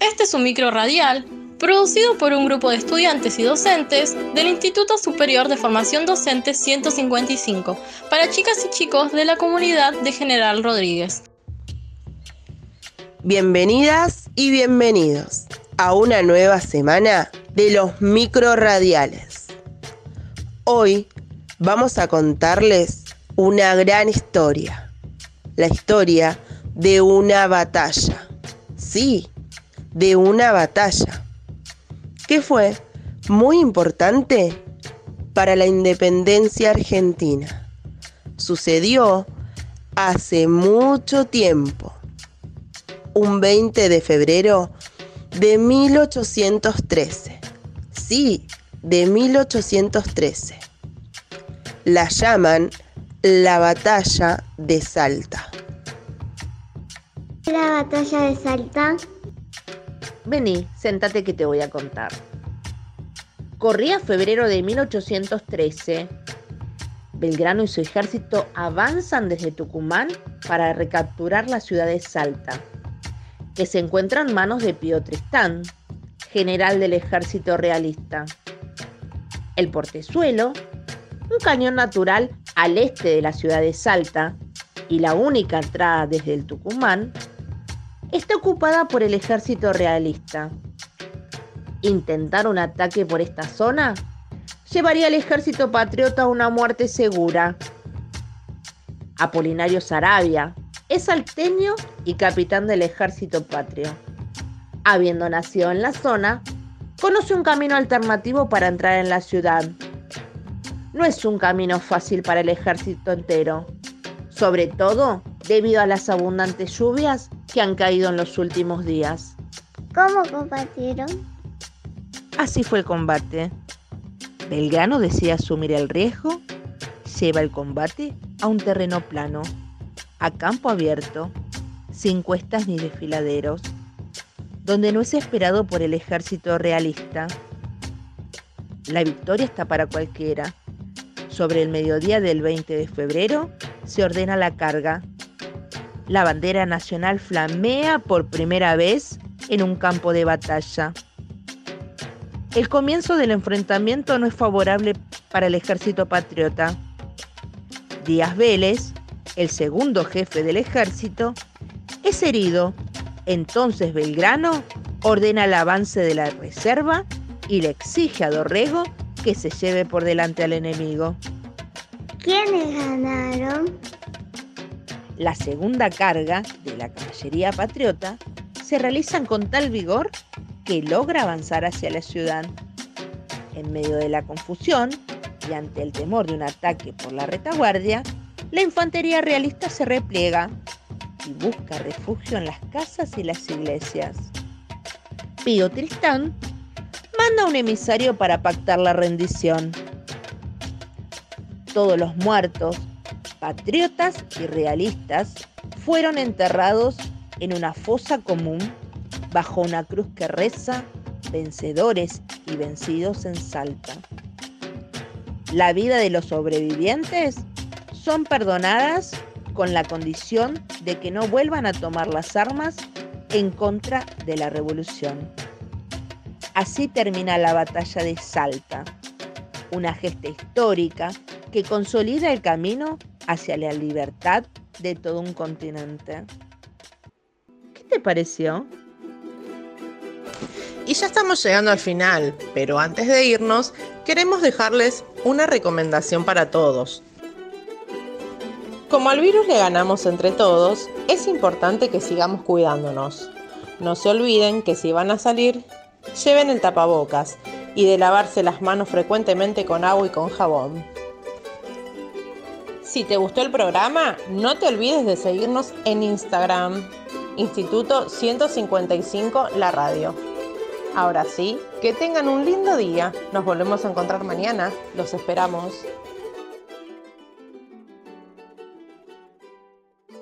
Este es un micro radial producido por un grupo de estudiantes y docentes del Instituto Superior de Formación Docente 155 para chicas y chicos de la comunidad de General Rodríguez. Bienvenidas y bienvenidos a una nueva semana de los micro radiales. Hoy vamos a contarles una gran historia, la historia de una batalla. Sí, de una batalla que fue muy importante para la independencia argentina. Sucedió hace mucho tiempo, un 20 de febrero de 1813. Sí, de 1813. La llaman la batalla de Salta. La batalla de Salta Vení, sentate que te voy a contar. Corría febrero de 1813. Belgrano y su ejército avanzan desde Tucumán para recapturar la ciudad de Salta, que se encuentra en manos de Pío Tristán, general del ejército realista. El portezuelo, un cañón natural al este de la ciudad de Salta y la única entrada desde el Tucumán, está ocupada por el ejército realista. Intentar un ataque por esta zona llevaría al ejército patriota a una muerte segura. Apolinario Sarabia es salteño y capitán del ejército patrio. Habiendo nacido en la zona, conoce un camino alternativo para entrar en la ciudad. No es un camino fácil para el ejército entero, sobre todo debido a las abundantes lluvias que han caído en los últimos días. ¿Cómo combatieron? Así fue el combate. Belgrano decide asumir el riesgo, lleva el combate a un terreno plano, a campo abierto, sin cuestas ni desfiladeros, donde no es esperado por el ejército realista. La victoria está para cualquiera. Sobre el mediodía del 20 de febrero se ordena la carga la bandera nacional flamea por primera vez en un campo de batalla. El comienzo del enfrentamiento no es favorable para el ejército patriota. Díaz Vélez, el segundo jefe del ejército, es herido. Entonces Belgrano ordena el avance de la reserva y le exige a Dorrego que se lleve por delante al enemigo. ¿Quiénes ganaron? La segunda carga de la caballería patriota se realizan con tal vigor que logra avanzar hacia la ciudad. En medio de la confusión y ante el temor de un ataque por la retaguardia, la infantería realista se repliega y busca refugio en las casas y las iglesias. Pío Tristán manda un emisario para pactar la rendición. Todos los muertos patriotas y realistas fueron enterrados en una fosa común bajo una cruz que reza vencedores y vencidos en Salta. La vida de los sobrevivientes son perdonadas con la condición de que no vuelvan a tomar las armas en contra de la revolución. Así termina la batalla de Salta, una gesta histórica que consolida el camino hacia la libertad de todo un continente. ¿Qué te pareció? Y ya estamos llegando al final, pero antes de irnos, queremos dejarles una recomendación para todos. Como al virus le ganamos entre todos, es importante que sigamos cuidándonos. No se olviden que si van a salir, lleven el tapabocas y de lavarse las manos frecuentemente con agua y con jabón. Si te gustó el programa, no te olvides de seguirnos en Instagram, Instituto 155 La Radio. Ahora sí, que tengan un lindo día. Nos volvemos a encontrar mañana. Los esperamos.